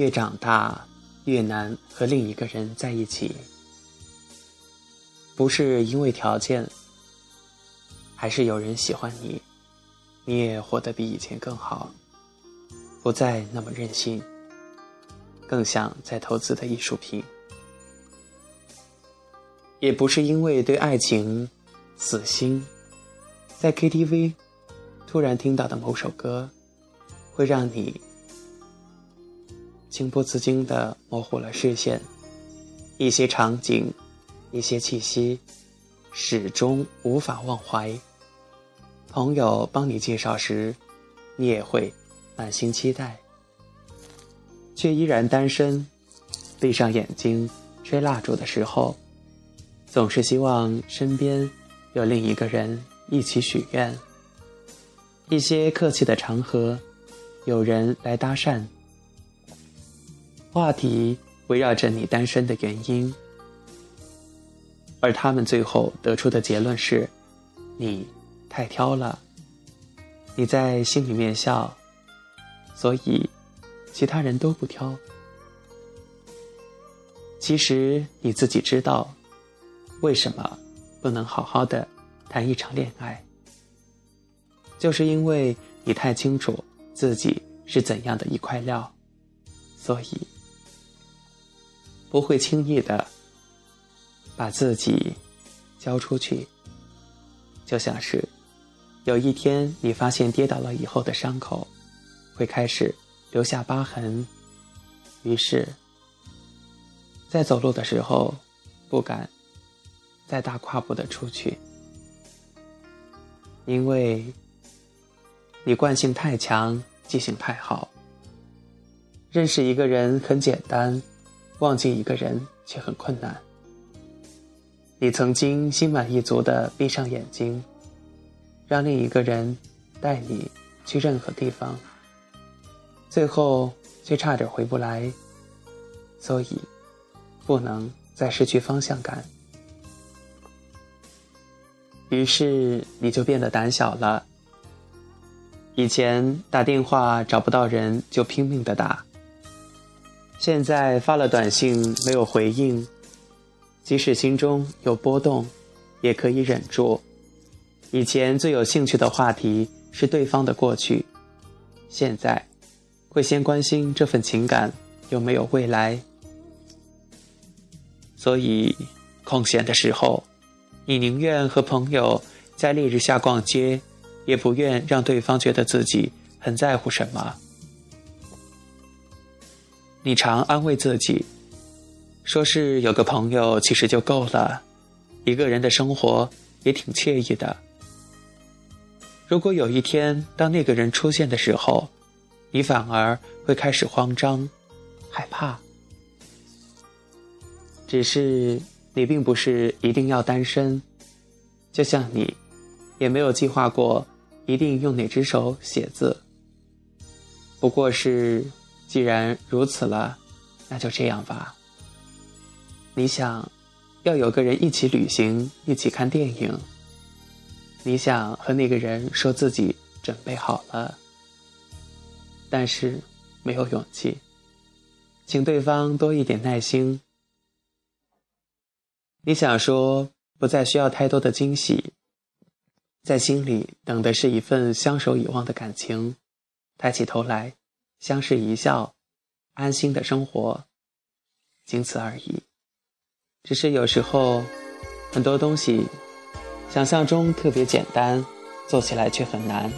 越长大越难和另一个人在一起，不是因为条件，还是有人喜欢你，你也活得比以前更好，不再那么任性，更像在投资的艺术品。也不是因为对爱情死心，在 KTV 突然听到的某首歌，会让你情不自禁的模糊了视线，一些场景，一些气息，始终无法忘怀。朋友帮你介绍时，你也会满心期待，却依然单身。闭上眼睛吹蜡烛的时候。总是希望身边有另一个人一起许愿。一些客气的场合，有人来搭讪，话题围绕着你单身的原因，而他们最后得出的结论是：你太挑了。你在心里面笑，所以其他人都不挑。其实你自己知道。为什么不能好好的谈一场恋爱？就是因为你太清楚自己是怎样的一块料，所以不会轻易的把自己交出去。就像是有一天你发现跌倒了以后的伤口会开始留下疤痕，于是，在走路的时候不敢。再大跨步的出去，因为你惯性太强，记性太好。认识一个人很简单，忘记一个人却很困难。你曾经心满意足的闭上眼睛，让另一个人带你去任何地方，最后却差点回不来，所以不能再失去方向感。于是你就变得胆小了。以前打电话找不到人就拼命的打，现在发了短信没有回应，即使心中有波动，也可以忍住。以前最有兴趣的话题是对方的过去，现在会先关心这份情感有没有未来。所以空闲的时候。你宁愿和朋友在烈日下逛街，也不愿让对方觉得自己很在乎什么。你常安慰自己，说是有个朋友其实就够了，一个人的生活也挺惬意的。如果有一天当那个人出现的时候，你反而会开始慌张、害怕。只是。你并不是一定要单身，就像你，也没有计划过一定用哪只手写字。不过是，既然如此了，那就这样吧。你想，要有个人一起旅行，一起看电影。你想和那个人说自己准备好了，但是没有勇气，请对方多一点耐心。你想说不再需要太多的惊喜，在心里等的是一份相守以望的感情，抬起头来，相视一笑，安心的生活，仅此而已。只是有时候，很多东西想象中特别简单，做起来却很难。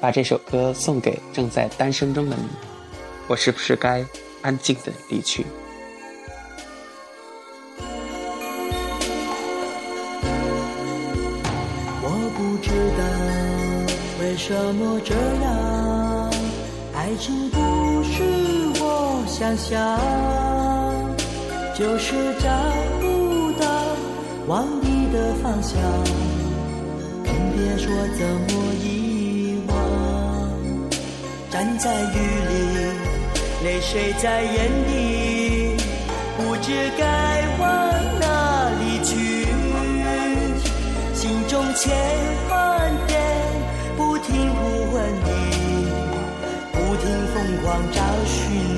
把这首歌送给正在单身中的你，我是不是该安静的离去？我不知道为什么这样？爱情不是我想象，就是找不到往你的方向，更别说怎么遗忘。站在雨里，泪水在眼底，不知该往哪里去，心中望。找寻。